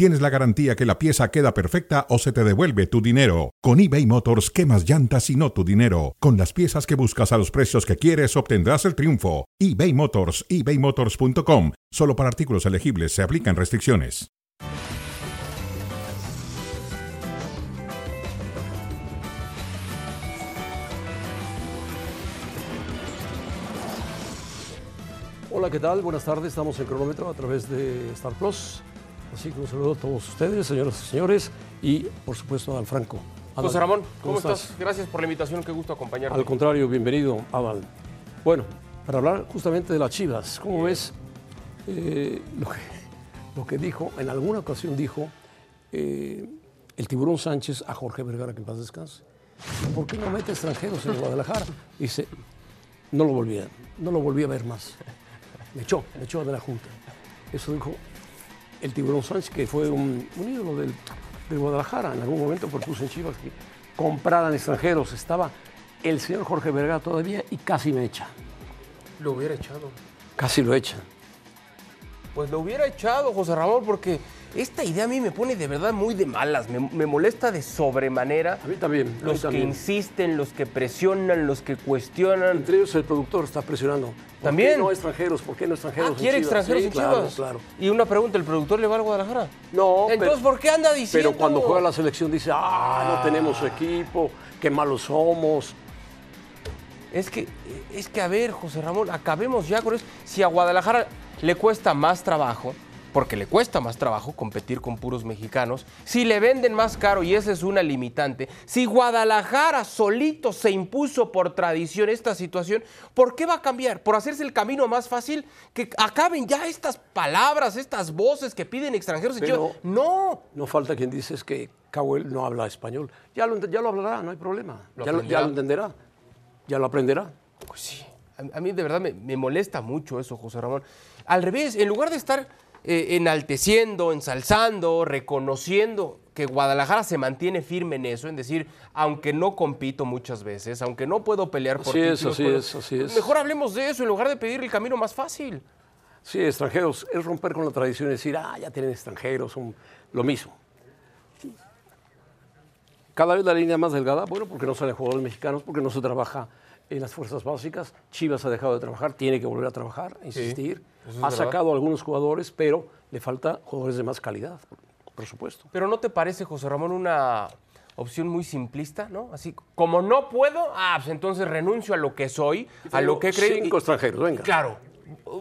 tienes la garantía que la pieza queda perfecta o se te devuelve tu dinero. Con eBay Motors, quemas llantas y no tu dinero. Con las piezas que buscas a los precios que quieres, obtendrás el triunfo. eBay Motors, ebaymotors.com. Solo para artículos elegibles se aplican restricciones. Hola, ¿qué tal? Buenas tardes. Estamos en cronómetro a través de Star Plus. Así que un saludo a todos ustedes, señoras y señores, y por supuesto al Franco. Adal, José Ramón, ¿cómo, estás? Gracias por la invitación, qué gusto acompañarte. Al contrario, bienvenido, Adal. Bueno, para hablar justamente de las Chivas, ¿cómo ves eh, lo, que, lo que dijo, en alguna ocasión dijo eh, el tiburón Sánchez a Jorge Vergara, que en paz descanse? ¿Por qué no mete extranjeros en Guadalajara? Dice, no lo volví a, no lo volví a ver más. Me echó, me echó de la Junta. Eso dijo el tiburón Sánchez, que fue un, un ídolo del, de Guadalajara. En algún momento propuso en Chivas que compraran extranjeros. Estaba el señor Jorge Vergara todavía y casi me echa. Lo hubiera echado. Casi lo echan. Pues lo hubiera echado, José Ramón, porque esta idea a mí me pone de verdad muy de malas. Me, me molesta de sobremanera. A mí también. a mí Los que insisten, los que presionan, los que cuestionan. Entre ellos el productor está presionando. ¿Por También. qué no extranjeros? ¿Por qué no extranjeros? Ah, en quiere Chivas? extranjeros Sí, en claro, Chivas. Claro. Y una pregunta, ¿el productor le va al Guadalajara? No, Entonces, pero, ¿por qué anda diciendo? pero cuando juega la selección dice, ah, no tenemos equipo, qué malos somos. Es que, es que, a ver, José Ramón, acabemos ya con eso. Si a Guadalajara le cuesta más trabajo, porque le cuesta más trabajo competir con puros mexicanos, si le venden más caro y esa es una limitante, si Guadalajara solito se impuso por tradición esta situación, ¿por qué va a cambiar? ¿Por hacerse el camino más fácil? Que acaben ya estas palabras, estas voces que piden extranjeros. Pero-. No, No falta quien dice es que Cahuel no habla español. Ya lo, ya lo hablará, no hay problema. Lo ya, lo, ya aprenderá. lo entenderá. Ya lo aprenderá. Pues sí, a, a mí de verdad me, me molesta mucho eso, José Ramón. Al revés, en lugar de estar eh, enalteciendo, ensalzando, reconociendo que Guadalajara se mantiene firme en eso, en decir, aunque no compito muchas veces, aunque no puedo pelear por Así es, títulos, así por- es, así es. Mejor hablemos de eso en lugar de pedir el camino más fácil. Sí, extranjeros, es romper con la tradición y decir, ah, ya tienen extranjeros, son lo mismo. Cada vez la línea más delgada, bueno, porque no salen jugadores mexicanos, porque no se trabaja en las fuerzas básicas. Chivas ha dejado de trabajar, tiene que volver a trabajar, insistir. Es ha verdad. sacado a algunos jugadores, pero le falta jugadores de más calidad, por, supuesto. Pero ¿no te parece, José Ramón, una opción muy simplista, ¿no? Así, como no puedo, ah, pues entonces renuncio a lo que soy, a lo que he creído. Cinco extranjeros, venga. Claro.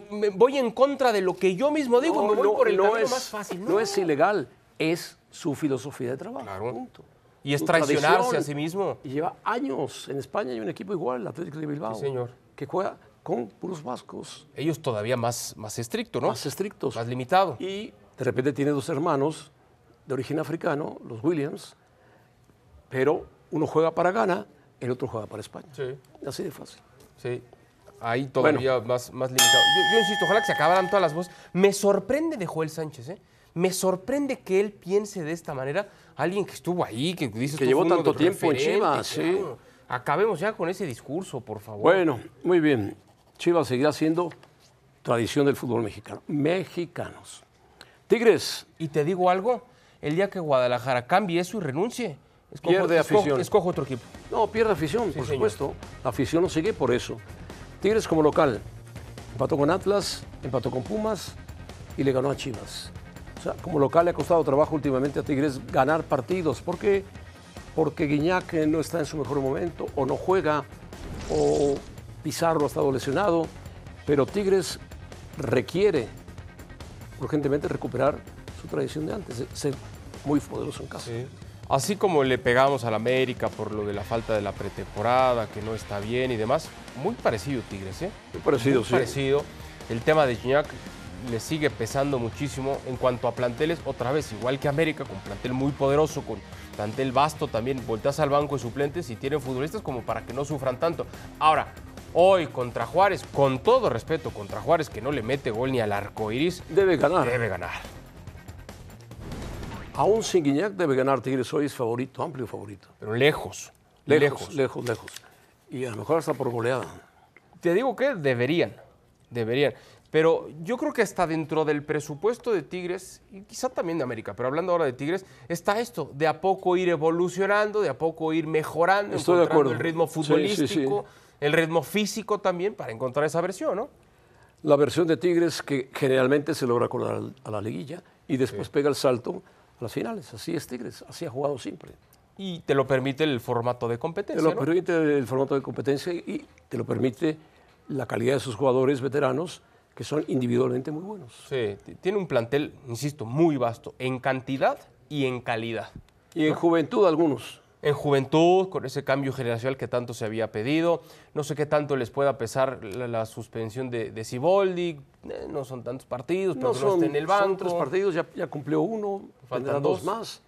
Me voy en contra de lo que yo mismo digo, me voy por el camino es, más fácil. no es ilegal, es su filosofía de trabajo. Claro. punto. Y es Su traicionarse a sí mismo. Y lleva años. En España hay un equipo igual, el Atlético de Bilbao. Sí, señor. Que juega con puros vascos, Ellos todavía más, más estricto, ¿no? más estrictos. Más limitado. Y de repente tiene dos hermanos de origen africano, los Williams, pero uno juega para Ghana, el otro juega para España. Sí, Así de fácil. sí. Ahí todavía más, más limitado. Yo, yo insisto, ojalá que se acabaran todas las voces. Me sorprende de Joel Sánchez, ¿eh? Me sorprende que él piense de esta manera. Alguien que estuvo ahí, que dice Que llevó tanto tiempo en Chivas, sí. Acabemos ya con ese discurso, por favor. Bueno, muy bien. Chivas seguirá siendo tradición del fútbol mexicano. Mexicanos. Tigres, Y te digo algo, el día que Guadalajara cambie eso y renuncie, escojo, Pierde escojo- afición. escojo otro equipo. No, pierde afición, por señor. supuesto. La afición no sigue por eso. Tigres como local. Empató con Atlas, empató con Pumas y le ganó a Chivas. O sea, como local le ha costado trabajo últimamente a Tigres ganar partidos. ¿Por qué? Porque Guiñac no está en su mejor momento, o no juega, o Pizarro ha estado lesionado. Pero Tigres requiere urgentemente recuperar su tradición de antes, ser muy poderoso en casa. Así como le pegamos al América por lo de la falta de la pretemporada, que no está bien y demás, muy parecido Tigres, ¿eh? Muy parecido, Muy sí. parecido. El tema de Gignac le sigue pesando muchísimo en cuanto a planteles, otra vez, igual que América, con plantel muy poderoso, con plantel vasto también, volteas al banco de suplentes y tienen futbolistas como para que no sufran tanto. Ahora, hoy contra Juárez, con todo respeto contra Juárez, que no le mete gol ni al arco iris, Debe ganar. debe ganar. Aún sin Guiñac debe ganar Tigres hoy es favorito, amplio favorito. Pero lejos, Lejos, lejos, lejos. Y a lo mejor hasta por goleada. Te digo que deberían, deberían. Pero yo creo que hasta dentro del presupuesto de Tigres, y quizá también de América, pero hablando ahora de Tigres, está esto, de a poco ir evolucionando, de a poco ir mejorando, Estoy de encontrando acuerdo. el ritmo Sí, sí, sí. El ritmo físico también, para encontrar esa versión, ¿no? La versión de Tigres que generalmente se logra con la, a la liguilla y después pega el salto a las finales. Así es Tigres, así ha jugado siempre. Y te lo permite el formato de Te competencia, lo ¿no? permite el formato de competencia y te lo permite la calidad de sus jugadores veteranos que son individualmente muy buenos. Sí, tiene un plantel, insisto, muy vasto, en cantidad y en calidad. Y en juventud algunos. En juventud, con ese cambio generacional que tanto se había pedido, no sé qué tanto les pueda pesar la, la suspensión de, de Siboldi, eh, no son tantos partidos, pero No que no son, esté en el son banco. tres partidos, ya, ya cumplió uno, Faltan dos dos. más.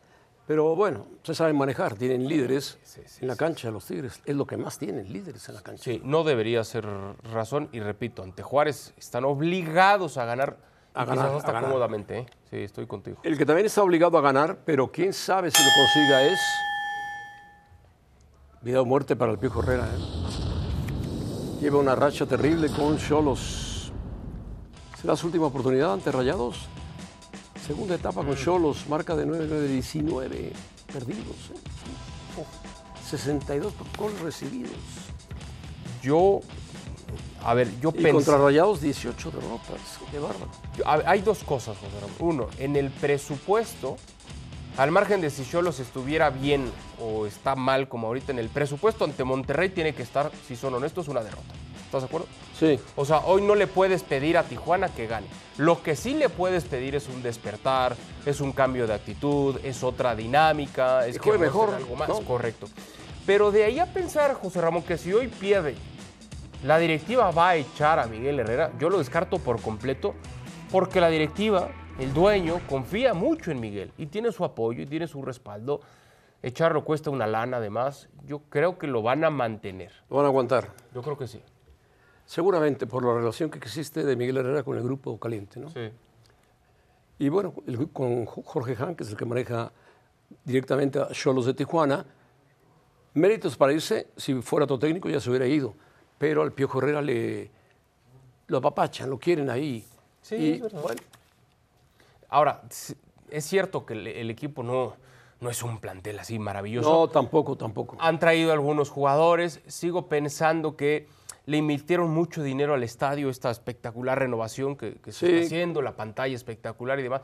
Pero bueno, se saben manejar, tienen líderes sí, sí, en la cancha los Tigres. Es lo que más tienen, líderes en la cancha. Sí, no debería ser razón, y repito, ante Juárez están obligados a ganar, A ganar, quizás hasta a ganar. cómodamente, ¿eh? Sí, estoy contigo. El que también está obligado a ganar, pero quién sabe si lo consiga es vida o muerte para el Piojo Herrera. ¿eh? Lleva una racha terrible con Cholos. ¿Será su última oportunidad ante Rayados? Segunda etapa con Cholos, marca de 9-9-19 perdidos. ¿eh? Oh, 62 goles recibidos. Yo, a ver, yo Y pensé... contra Rayados 18 derrotas. Qué bárbaro. Hay dos cosas, José Ramón. Uno, en el presupuesto, al margen de si Cholos estuviera bien o está mal como ahorita, en el presupuesto ante Monterrey tiene que estar, si son honestos, una derrota. ¿Estás de acuerdo? Sí, O sea, hoy no le puedes pedir a Tijuana que gane. Lo que sí le puedes pedir es un despertar, es un cambio de actitud, es otra dinámica, es Que mejor, algo más, ¿no? correcto. Pero de ahí a pensar, José Ramón, que si hoy pierde, la directiva va a echar a Miguel Herrera, yo lo descarto por completo, porque la directiva, el dueño, confía mucho en Miguel y tiene su apoyo y tiene su respaldo. Echarlo cuesta una lana, además. Yo creo que lo van a mantener. lo van a aguantar. Yo creo que sí. Seguramente por la relación que existe de Miguel Herrera con el grupo caliente, ¿no? Sí. Y bueno, el- con Jorge Han, que es el que maneja directamente a Cholos de Tijuana, méritos para irse, si fuera otro técnico ya se hubiera ido, pero al Piojo Herrera le lo apapachan, lo quieren ahí. Sí, y, es verdad. bueno, Ahora, es cierto que el, el equipo no, no es un plantel así maravilloso. no, tampoco, tampoco. Han traído algunos jugadores. Sigo pensando que le invirtieron mucho dinero al estadio, esta espectacular renovación que, que se está haciendo, la pantalla espectacular y demás.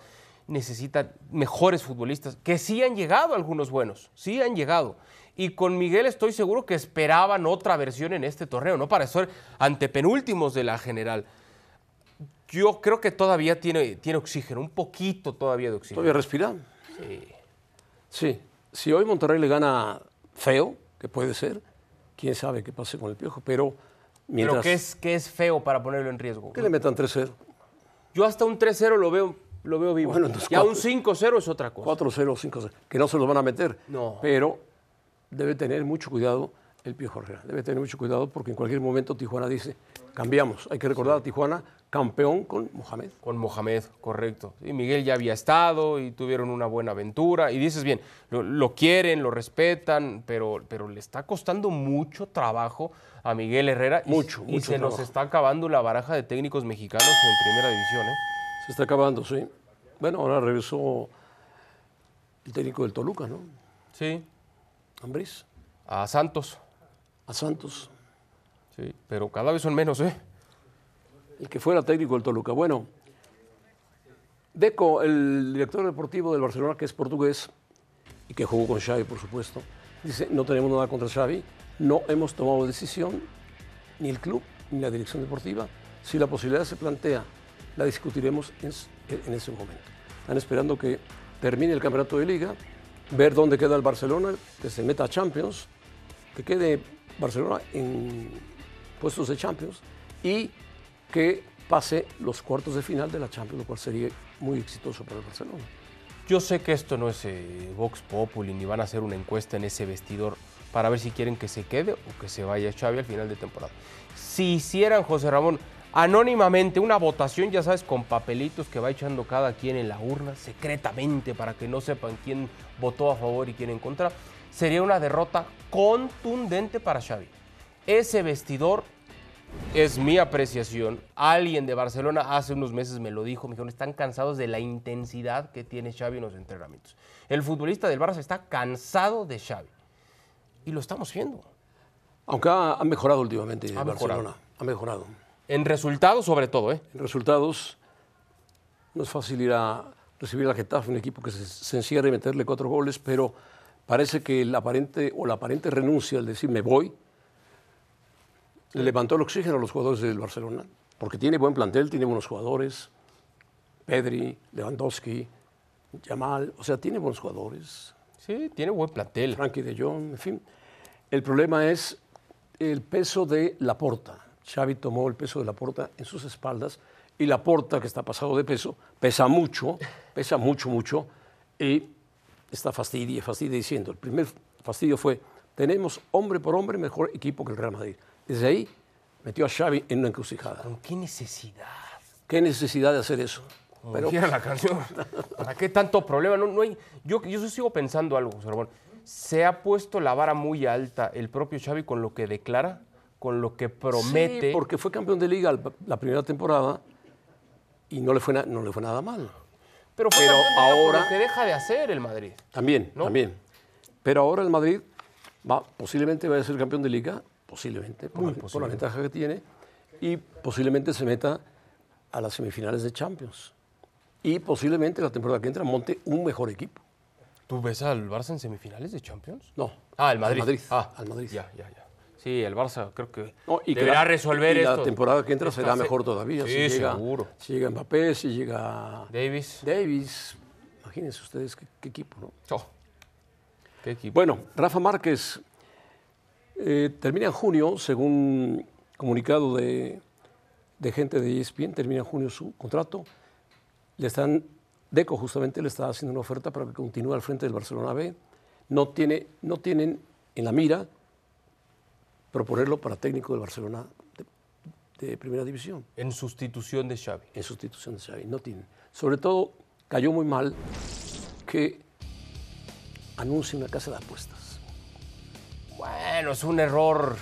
Necesitan mejores futbolistas, que sí han llegado algunos buenos, sí han llegado. Y con Miguel estoy seguro que esperaban otra versión en este torneo, no para ser antepenúltimos de la general. Yo creo que todavía tiene, tiene oxígeno, un poquito todavía de oxígeno. Todavía respiran. Sí. Sí, si hoy Monterrey le gana feo, que puede ser, quién sabe qué pase con el Piojo, pero mientras Pero que es, que es feo para ponerlo en riesgo. que le metan 3-0, Yo hasta un 3-0 lo veo, lo veo vivo. Bueno, entonces ya un cuatro- 5-0 es otra cosa. 4-0, 5-0, que no se los van a meter. No. Pero debe tener mucho cuidado el Piojo Herrera. Debe tener mucho cuidado porque en cualquier momento Tijuana dice, cambiamos. Hay que recordar a Tijuana campeón con Mohamed. Con Mohamed, correcto. Y Miguel ya había estado y tuvieron una buena aventura. Y dices bien, lo, lo quieren, lo respetan, pero, pero le está costando mucho trabajo a Miguel Herrera. y- Mucho, y, mucho se nos está acabando la baraja de técnicos mexicanos en primera división. ¿eh? Se está acabando, sí. Bueno, ahora regresó el técnico del Toluca, ¿no? Sí. Ambriz, A Santos. a Santos, Sí. Pero cada vez son menos, ¿eh? el que fuera técnico del Toluca. Bueno, Deco, el director deportivo del Barcelona, que es portugués y que jugó con Xavi, por supuesto, dice, no tenemos nada contra Xavi, no hemos tomado decisión, ni el club, ni la dirección deportiva. Si la posibilidad se plantea, la discutiremos en, en ese momento. Están esperando que termine el campeonato de liga, ver dónde queda el Barcelona, que se meta a Champions, que quede Barcelona en puestos de Champions y que pase los cuartos de final de la Champions, lo cual sería muy exitoso para el Barcelona. Yo sé que esto no es eh, Vox Populi, ni van a hacer una encuesta en ese vestidor para ver si quieren que se quede o que se vaya Xavi al final de temporada. Si hicieran, José Ramón, anónimamente una votación, ya sabes, con papelitos que va echando cada quien en la urna, secretamente, para que no sepan quién votó a favor y quién en contra, sería una derrota contundente para Xavi. Ese vestidor es mi apreciación. Alguien de Barcelona hace unos meses me lo dijo, me dijeron, están cansados de la intensidad que tiene Xavi en los entrenamientos. El futbolista del Barça está cansado de Xavi. Y lo estamos viendo. Aunque ha, ha mejorado últimamente Ha Barcelona. mejorado. Ha mejorado. En resultados, sobre todo, ¿eh? En resultados, no es fácil ir a recibir al Getafe, un equipo que se, se encierra y meterle cuatro goles, pero parece que el aparente o la aparente renuncia al decir me voy, le levantó el oxígeno a los jugadores del Barcelona, porque tiene buen plantel, tiene buenos jugadores, Pedri, Lewandowski, Yamal, o sea, tiene buenos jugadores, Sí, tiene buen plantel. Frankie de Jong, en fin. El problema es el peso de la porta. Xavi tomó el peso de la porta en sus espaldas y la porta, que está pasado de peso, pesa mucho, pesa mucho, mucho, y está fastidia, fastidia diciendo. El primer fastidio fue, tenemos hombre por hombre mejor equipo que el Real Madrid. Desde ahí metió a Xavi en una encrucijada. ¿Con qué necesidad? ¿Qué necesidad de hacer eso? Como Pero dijera la canción. ¿Para qué tanto problema? No, no hay, yo, yo sigo pensando algo, José Ramón. Se ha puesto la vara muy alta el propio Xavi con lo que declara, con lo que promete. Sí, porque fue campeón de liga la primera temporada y no le fue, no le fue nada mal. pero fue pero ahora- lo que deja de hacer el Madrid. También, ¿No? también. Pero ahora el Madrid va, posiblemente vaya a ser campeón de liga, posiblemente, por, Muy la, por posible. la ventaja que tiene, y posiblemente se meta a las semifinales de Champions. Y posiblemente la temporada que entra monte un mejor equipo. ¿Tú ves al Barça en semifinales de Champions? No. Ah, el Madrid. Al Madrid. Ah, al Madrid. Ya, ya, ya. Sí, el Barça creo que No, y que deberá la- resolver y esto. La temporada que entra Esta será se- mejor todavía. Sí, si llega, seguro. Si llega Mbappé, si llega Davis. Davis. Imagínense ustedes qué, qué equipo, ¿no? Oh, qué equipo. Bueno, Rafa Márquez eh, termina en junio, según comunicado de, de gente de ESPN, termina en junio su contrato. Le están, Deco justamente le está haciendo una oferta para que continúe al frente del Barcelona B. No, tiene, no tienen en la mira proponerlo para técnico del Barcelona de, de primera división, En sustitución de Xavi. en sustitución de Xavi. No tienen. Sobre todo, cayó muy mal que anuncie una casa de apuestas. Bueno, es un error.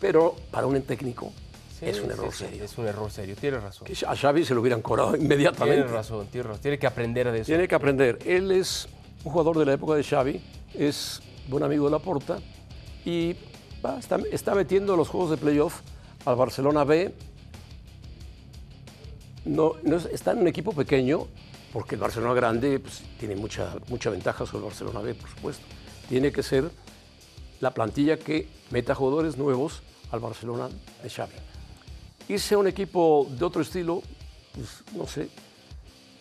Pero para un técnico Sí, es un error sí, serio. Es un error serio, tienes razón. Que a Xavi se lo hubieran cobrado inmediatamente. Tienes razón, tienes razón. Tiene que aprender de eso. Tiene que aprender. Él es un jugador de la época de Xavi, es buen amigo de Laporta y va, está, está metiendo los juegos de playoff al Barcelona B. No, no es- está en un equipo pequeño, porque el Barcelona grande pues, tiene mucha, mucha ventaja sobre el Barcelona B, por supuesto. Tiene que ser la plantilla que meta jugadores nuevos al Barcelona de Xavi. Irse a un equipo de otro estilo, pues no sé,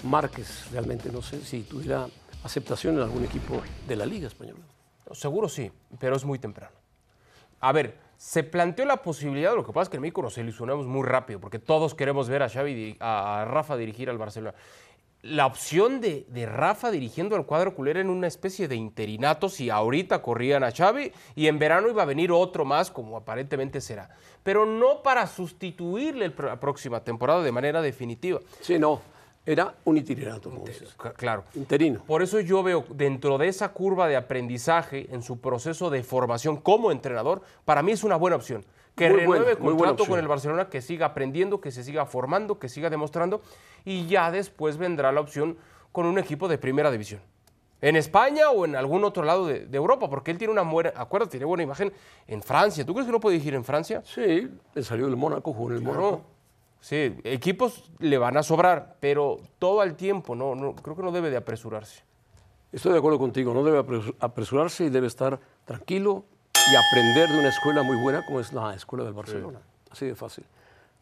Márquez realmente no sé si tuviera aceptación en algún equipo de la Liga Española. Seguro sí, pero es muy temprano. A ver, se planteó la posibilidad, lo que pasa es que en México nos ilusionamos muy rápido, porque todos queremos ver a Xavi, a Rafa dirigir al Barcelona. La opción de, de Rafa dirigiendo al cuadro culera en una especie de interinato, si ahorita corrían a Xavi y en verano iba a venir otro más, como aparentemente será. Pero no para sustituirle la próxima temporada de manera definitiva. Sí, no, era un itinerato, Claro. Interino. Por eso yo veo dentro de esa curva de aprendizaje, en su proceso de formación como entrenador, para mí es una buena opción. Que Muy renueve muy buena contrato con el Barcelona, que siga aprendiendo, que se siga formando, que siga demostrando, y ya después vendrá la opción con un equipo de primera división. En España o en algún otro lado de, de Europa, porque él tiene una buena, acuérdate, tiene buena imagen en Francia. ¿Tú crees que no puede dirigir en Francia? Sí, le salió del Mónaco, jugó en el Mónaco. Sí, equipos le van a sobrar, pero todo al tiempo, no, no, creo que no debe de apresurarse. Estoy de acuerdo contigo, no debe apresu- apresurarse y debe estar tranquilo y aprender de una escuela muy buena como es la escuela del Barcelona. Así de fácil.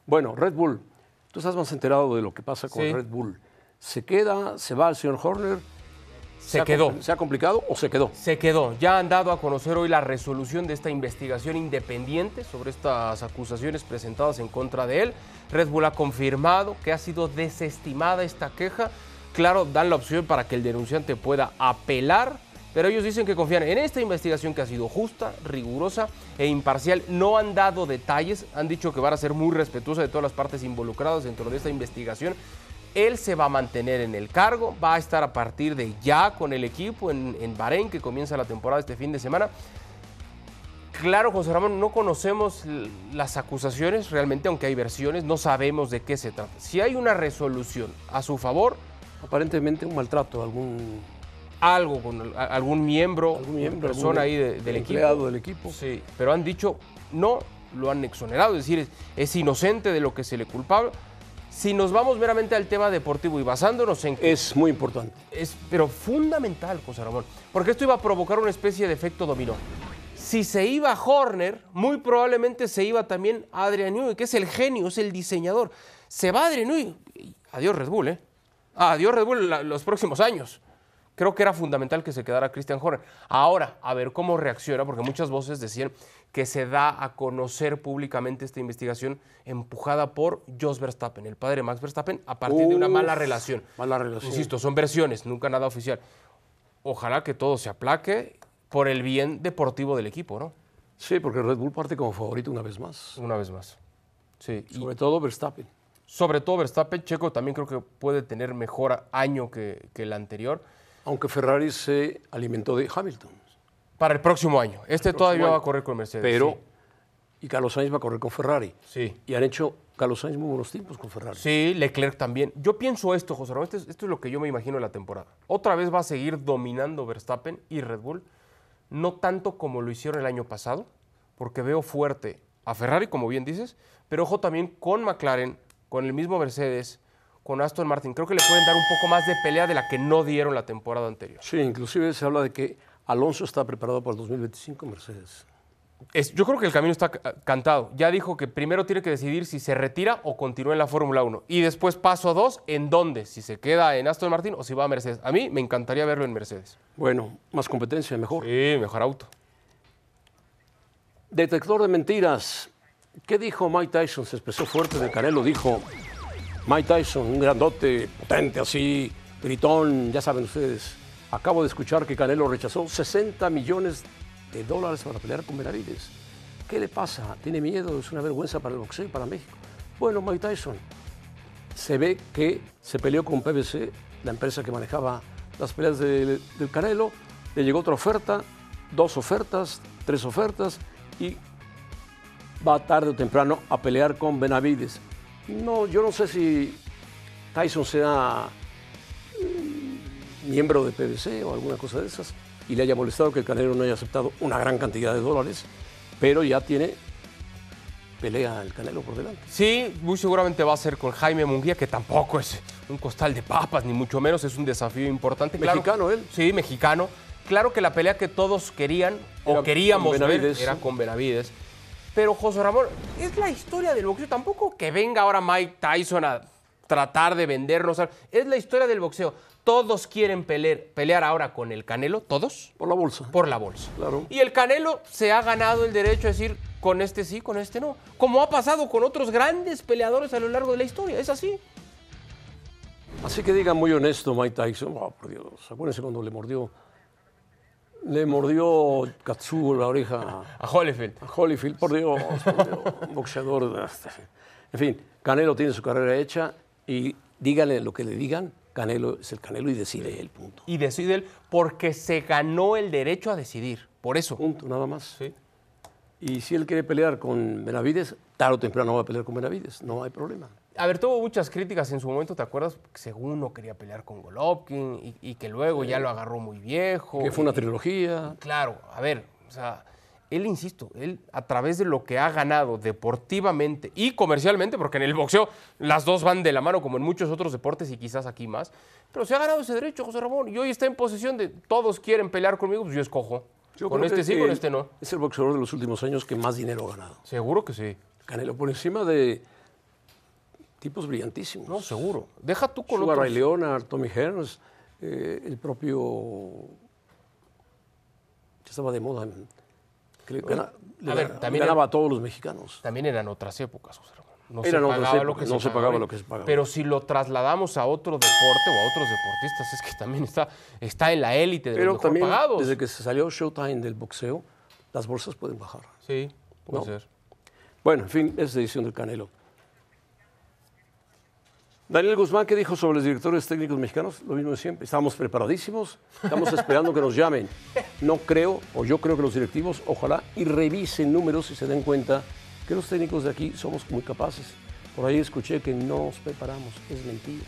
Bueno, Red Bull, tú estás más enterado de lo que pasa con Sí. Red Bull. ¿Se queda, se va el señor Horner? Se ha quedó. ¿Se ha complicado o se quedó? Se quedó. Ya han dado a conocer hoy la resolución de esta investigación independiente sobre estas acusaciones presentadas en contra de él. Red Bull ha confirmado que ha sido desestimada esta queja. Claro, dan la opción para que el denunciante pueda apelar Pero ellos dicen que confían en esta investigación que ha sido justa, rigurosa e imparcial. No han dado detalles, han dicho que van a ser muy respetuosos de todas las partes involucradas dentro de esta investigación. Él se va a mantener en el cargo, va a estar a partir de ya con el equipo en, en Bahrein, que comienza la temporada este fin de semana. Claro, José Ramón, no conocemos las acusaciones realmente, aunque hay versiones, no sabemos de qué se trata. Si hay una resolución a su favor... Aparentemente un maltrato, algún... Algo con algún miembro, algún miembro persona ahí del equipo. del equipo. Sí, pero han dicho no, lo han exonerado, es decir, es, es inocente de lo que se le culpaba. Si nos vamos meramente al tema deportivo y basándonos en... Es muy importante. Es, pero fundamental, José Ramón, porque esto iba a provocar una especie de efecto dominó. Si se iba Horner, muy probablemente se iba también Adrian Newey, que es el genio, es el diseñador. Se va Adrian Newey. Adiós Red Bull, ¿eh? Ah, adiós Red Bull los próximos años. Creo que era fundamental que se quedara Christian Horner. Ahora, a ver cómo reacciona, porque muchas voces decían que se da a conocer públicamente esta investigación empujada por Jos Verstappen, el padre de Max Verstappen, a partir de una mala relación. Mala relación. Insisto, son versiones, nunca nada oficial. Ojalá que todo se aplaque por el bien deportivo del equipo, ¿no? Sí, porque Red Bull parte como favorito una vez más. Una vez más. Sí. Sobre todo Verstappen. Sobre todo Verstappen, Checo también creo que puede tener mejor año que, el anterior. Aunque Ferrari se alimentó de Hamilton. Para el próximo año. Este todavía va a correr con Mercedes. Pero, y Carlos Sainz va a correr con Ferrari. Sí. Y han hecho Carlos Sainz muy buenos tiempos con Ferrari. Sí, Leclerc también. Yo pienso esto, José Ramón, esto es, esto es lo que yo me imagino de la temporada. Otra vez va a seguir dominando Verstappen y Red Bull no tanto como lo hicieron el año pasado, porque veo fuerte a Ferrari, como bien dices, pero ojo también con McLaren, con el mismo Mercedes, con Aston Martin. Creo que le pueden dar un poco más de pelea de la que no dieron la temporada anterior. Sí, inclusive se habla de que Alonso está preparado para el 2025 Mercedes yo creo que el camino está cantado. Ya dijo que primero tiene que decidir si se retira o continúa en la Fórmula 1. Y después paso a dos, ¿en dónde? Si se queda en Aston Martin o si va a Mercedes. A mí me encantaría verlo en Mercedes. Bueno, más competencia, mejor. Sí, mejor auto. Detector de mentiras. ¿Qué dijo Mike Tyson? Se expresó fuerte de Canelo. Dijo Mike Tyson, un grandote, potente así, gritón, ya saben ustedes. Acabo de escuchar que Canelo rechazó 60 millones de dólares para pelear con Benavides. ¿Qué le pasa? ¿Tiene miedo? ¿Es una vergüenza para el boxeo y para México? Bueno, Mike Tyson se ve que se peleó con PBC, la empresa que manejaba las peleas del Canelo, le llegó otra oferta, dos ofertas, tres ofertas y va tarde o temprano a pelear con Benavides. No, yo no sé si Tyson sea mm, miembro de PBC o alguna cosa de esas, y le haya molestado que el Canelo no haya aceptado una gran cantidad de dólares, pero ya tiene pelea el Canelo por delante. Sí, muy seguramente va a ser con Jaime Munguía, que tampoco es un costal de papas, ni mucho menos, es un desafío importante. Mexicano él. Sí, mexicano. Claro que la pelea que todos querían o queríamos ver era con Benavides. Pero José Ramón, es la historia del boxeo. Tampoco que venga ahora Mike Tyson a tratar de vendernos. Es la historia del boxeo. Todos quieren pelear, pelear ahora con el Canelo, todos. Por la bolsa. Por la bolsa. Claro. Y el Canelo se ha ganado el derecho a decir con este sí, con este no. Como ha pasado con otros grandes peleadores a lo largo de la historia. Es así. Así que diga muy honesto Mike Tyson. Oh, por Dios. Acuérdense cuando le mordió. Le mordió Katsuo la oreja. A Holyfield. A Holyfield, por Dios, por Dios. Un boxeador. En fin, Canelo tiene su carrera hecha y díganle lo que le digan Canelo es el Canelo y decide él, punto. Y decide él porque se ganó el derecho a decidir, por eso. Punto, nada más. Sí. Y si él quiere pelear con Benavides, tarde o temprano va a pelear con Benavides, no hay problema. A ver, tuvo muchas críticas en su momento, ¿te acuerdas? Según no quería pelear con Golovkin y, que luego ya lo agarró muy viejo. Que fue una trilogía. Claro, a ver, o sea, él, insisto, él a través de lo que ha ganado deportivamente y comercialmente, porque en el boxeo las dos van de la mano como en muchos otros deportes y quizás aquí más, pero se ha ganado ese derecho, José Ramón, y hoy está en posesión de todos quieren pelear conmigo, pues yo escojo. Con este sí, con este no. Es el boxeador de los últimos años que más dinero ha ganado. Seguro que sí. Canelo por encima de tipos brillantísimos. No, seguro. Deja tú con Sugar Ray Leonard, Tommy Hearns, eh, el propio... que estaba de moda a ver, también ganaba a todos los mexicanos. También eran otras épocas, José. No, se pagaba, lo que no se se pagaba lo que se pagaba. Pero si lo trasladamos a otro deporte o a otros deportistas, es que también está, está en la élite de Pero los también, pagados. desde que se salió Showtime del boxeo, las bolsas pueden bajar. Sí, puede No. ser. Bueno, en fin, es decisión del Canelo. Daniel Guzmán, ¿qué dijo sobre los directores técnicos mexicanos? Lo mismo de siempre. Estamos preparadísimos, estamos esperando que nos llamen. No creo, o yo creo que los directivos, ojalá, y revisen números y se den cuenta que los técnicos de aquí somos muy capaces. Por ahí escuché que no nos preparamos, es mentira.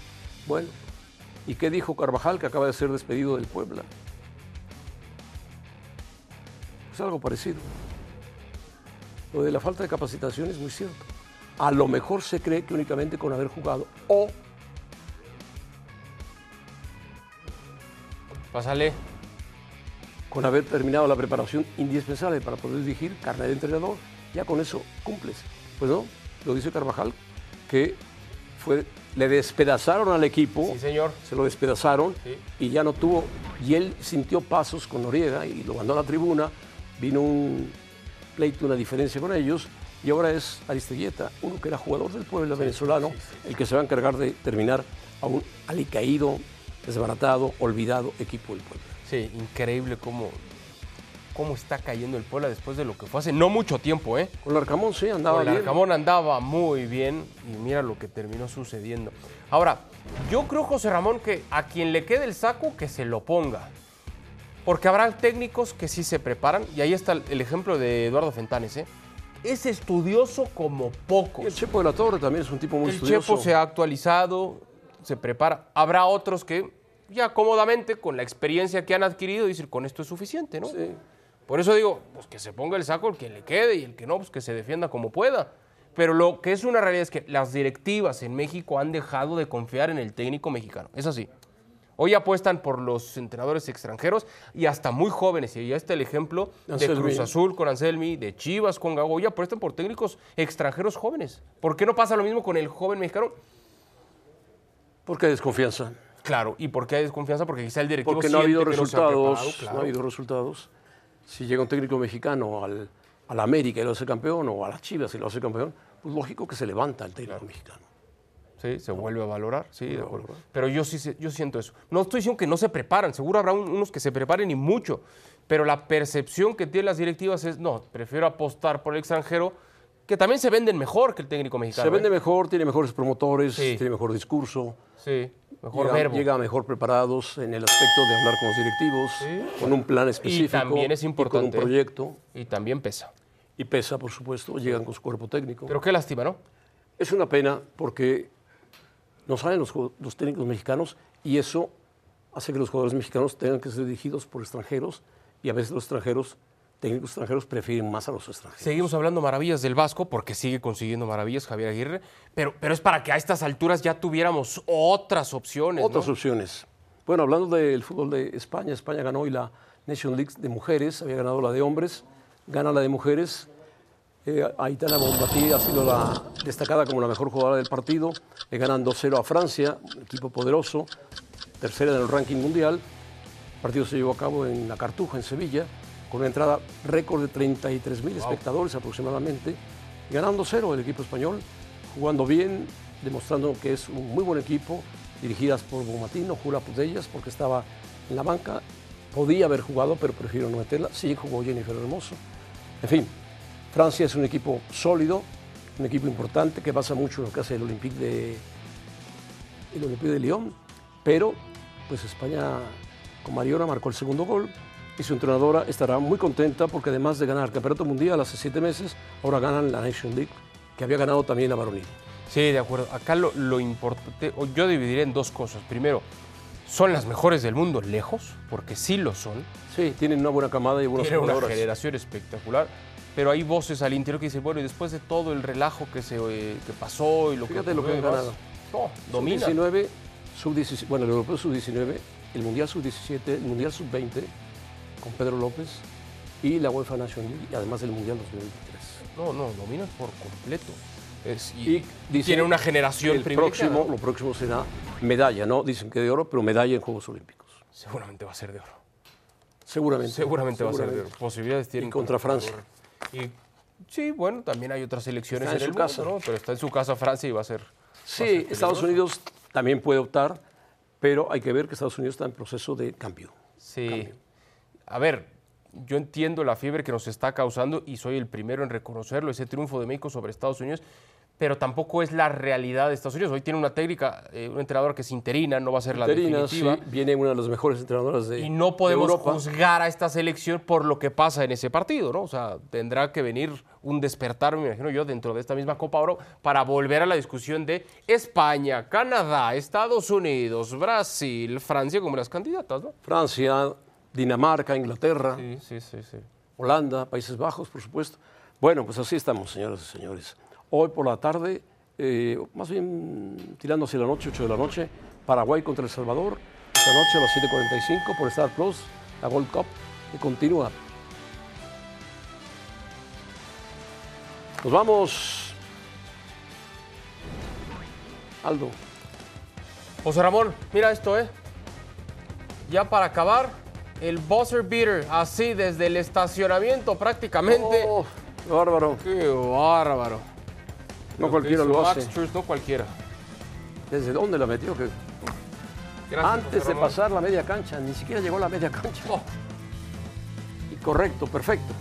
Bueno, ¿y qué dijo Carvajal, que acaba de ser despedido del Puebla? Es algo parecido. Lo de la falta de capacitación es muy cierto. A lo mejor se cree que únicamente con haber jugado o Pásale. con haber terminado la preparación indispensable para poder dirigir carne de entrenador, ya con eso cumples. Pues no, lo dice Carvajal, que fue, le despedazaron al equipo, Sí, señor. se lo despedazaron Sí. y ya no tuvo, y él sintió pasos con Noriega y lo mandó a la tribuna, vino un pleito, una diferencia con ellos, y ahora es Aristeguieta, uno que era jugador del pueblo venezolano, el que se va a encargar de terminar a un alicaído, desbaratado, olvidado equipo del pueblo. Sí, increíble cómo, cómo está cayendo el Puebla después de lo que fue hace no mucho tiempo, ¿eh? Con Larcamón sí andaba Con bien. Larcamón andaba muy bien y mira lo que terminó sucediendo. Ahora, yo creo, José Ramón, que a quien le quede el saco, que se lo ponga. Porque habrá técnicos que sí se preparan, y ahí está el- el ejemplo de Eduardo Fentanes, ¿eh? Es estudioso como Y pocos. el Chepo de la Torre también es un tipo muy El estudioso. Chepo se ha actualizado, se prepara. Habrá otros que ya cómodamente, con la experiencia que han adquirido, dicen, con esto es suficiente, ¿no? Sí. Por eso digo, pues que se ponga el saco el que le quede y el que no, pues que se defienda como pueda. Pero lo que es una realidad es que las directivas en México han dejado de confiar en el técnico mexicano. Es así. Hoy apuestan por los entrenadores extranjeros y hasta muy jóvenes. Y ya está el ejemplo de. Cruz Azul con Anselmi, de Chivas con Gago. Hoy apuestan por técnicos extranjeros jóvenes. ¿Por qué no pasa lo mismo con el joven mexicano? Porque hay desconfianza. Claro, ¿y por qué hay desconfianza? Porque quizá el directivo Porque no ha habido no resultados. claro. No ha habido resultados. Si llega un técnico mexicano al, al América y lo hace campeón, o a las Chivas y lo hace campeón, pues lógico que se levanta el técnico mexicano. Sí, se vuelve a valorar, sí, de acuerdo. Pero yo sí yo siento eso. No estoy diciendo que no se preparan, seguro habrá un- unos que se preparen y mucho, pero la percepción que tienen las directivas es, no, prefiero apostar por el extranjero, que también se venden mejor que el técnico mexicano. Se vende ¿eh? mejor, tiene mejores promotores, Sí. tiene mejor discurso. Sí, mejor llega, verbo. llega mejor preparados en el aspecto de hablar con los directivos, con un plan específico también es y importante. con un proyecto. Y también pesa. Y pesa, por supuesto, llegan con su cuerpo técnico. Pero qué lástima, ¿no? Es una pena porque no saben los, los técnicos mexicanos y eso hace que los jugadores mexicanos tengan que ser dirigidos por extranjeros y a veces los extranjeros, técnicos extranjeros, prefieren más a los extranjeros. Seguimos hablando maravillas del Vasco porque sigue consiguiendo maravillas Javier Aguirre, pero, pero es para que a estas alturas ya tuviéramos otras opciones. ¿no? Otras opciones. Bueno, hablando del fútbol de España, España ganó hoy la Nation League de mujeres, había ganado la de hombres, gana la de mujeres. Eh, Aitana Bonmatí ha sido la destacada como la mejor jugadora del partido. Le ganan 2-0 a Francia, un equipo poderoso, tercera en el ranking mundial. El partido se llevó a cabo en La Cartuja, en Sevilla, con una entrada récord de 33 mil espectadores aproximadamente. Ganando 0 el equipo español, jugando bien, demostrando que es un muy buen equipo, dirigidas por Bomatino, Jura Pudellas, porque estaba en la banca. Podía haber jugado, pero prefiero no meterla. Sí jugó Jennifer Hermoso. En fin, Francia es un equipo sólido, un equipo importante que basa mucho en lo que hace el Olympique de, el Olympique de Lyon, pero pues España con Mariona marcó el segundo gol y su entrenadora estará muy contenta porque además de ganar el Campeonato Mundial hace siete meses, ahora ganan la Nation League, que había ganado también la varonil. Sí, de acuerdo. Acá lo, lo importante, yo dividiré en dos cosas. Primero, son las mejores del mundo lejos, porque sí lo son. Sí, tienen una buena camada y buenas Tienen una jugadoras. generación espectacular. Pero hay voces al interior que dicen, bueno, y después de todo el relajo que, se, eh, que pasó y lo Fíjate que lo que han ganado. No, domina. Sub-19, sub-17, bueno, el Europeo Sub-19, el Mundial Sub-17, el Mundial Sub-20 con Pedro López y la UEFA Nation League, y además el Mundial 2023. No, no, domina por completo. Es- y, Y dice tiene una generación el próximo, Lo próximo será medalla, ¿no? Dicen que de oro, pero medalla en Juegos Olímpicos. Seguramente va a ser de oro. Seguramente. Seguramente, va a ser de oro. Posibilidades tienen. Y contra Francia. Y Sí, bueno, también hay otras selecciones Está en en, el su casa. mundo, ¿no? Pero está en su casa Francia y va a ser. Sí, Estados Unidos también puede optar, pero hay que ver que Estados Unidos está en proceso de cambio. Sí. A ver, yo entiendo la fiebre que nos está causando y soy el primero en reconocerlo, ese triunfo de México sobre Estados Unidos, pero tampoco es la realidad de Estados Unidos. Hoy tiene una técnica, eh, un entrenador que es interina, no va a ser la sí, definitiva. viene una de las mejores entrenadoras de Y no de podemos juzgar a esta selección por lo que pasa en ese partido, ¿no? O sea, tendrá que venir un despertar, me imagino yo, dentro de esta misma Copa Oro para volver a la discusión de España, Canadá, Estados Unidos, Brasil, Francia como las candidatas, ¿no? Francia, Dinamarca, Inglaterra, Sí, sí, sí, sí. Holanda, Países Bajos, por supuesto. Bueno, pues así estamos, señoras y señores. Hoy por la tarde, eh, más bien tirando hacia la noche, 8 de la noche, Paraguay contra El Salvador. Esta noche a las 7.45 por Star Plus, la Gold Cup, que continúa. Nos vamos. Aldo. José Ramón, mira esto, ¿eh? Ya para acabar, el buzzer beater, así desde el estacionamiento prácticamente. Oh, bárbaro. ¡Qué bárbaro! No cualquiera lo hace. No cualquiera. ¿Desde dónde la metió? Que Antes de pasar la media cancha, ni siquiera llegó a la media cancha. Oh. Y correcto, perfecto.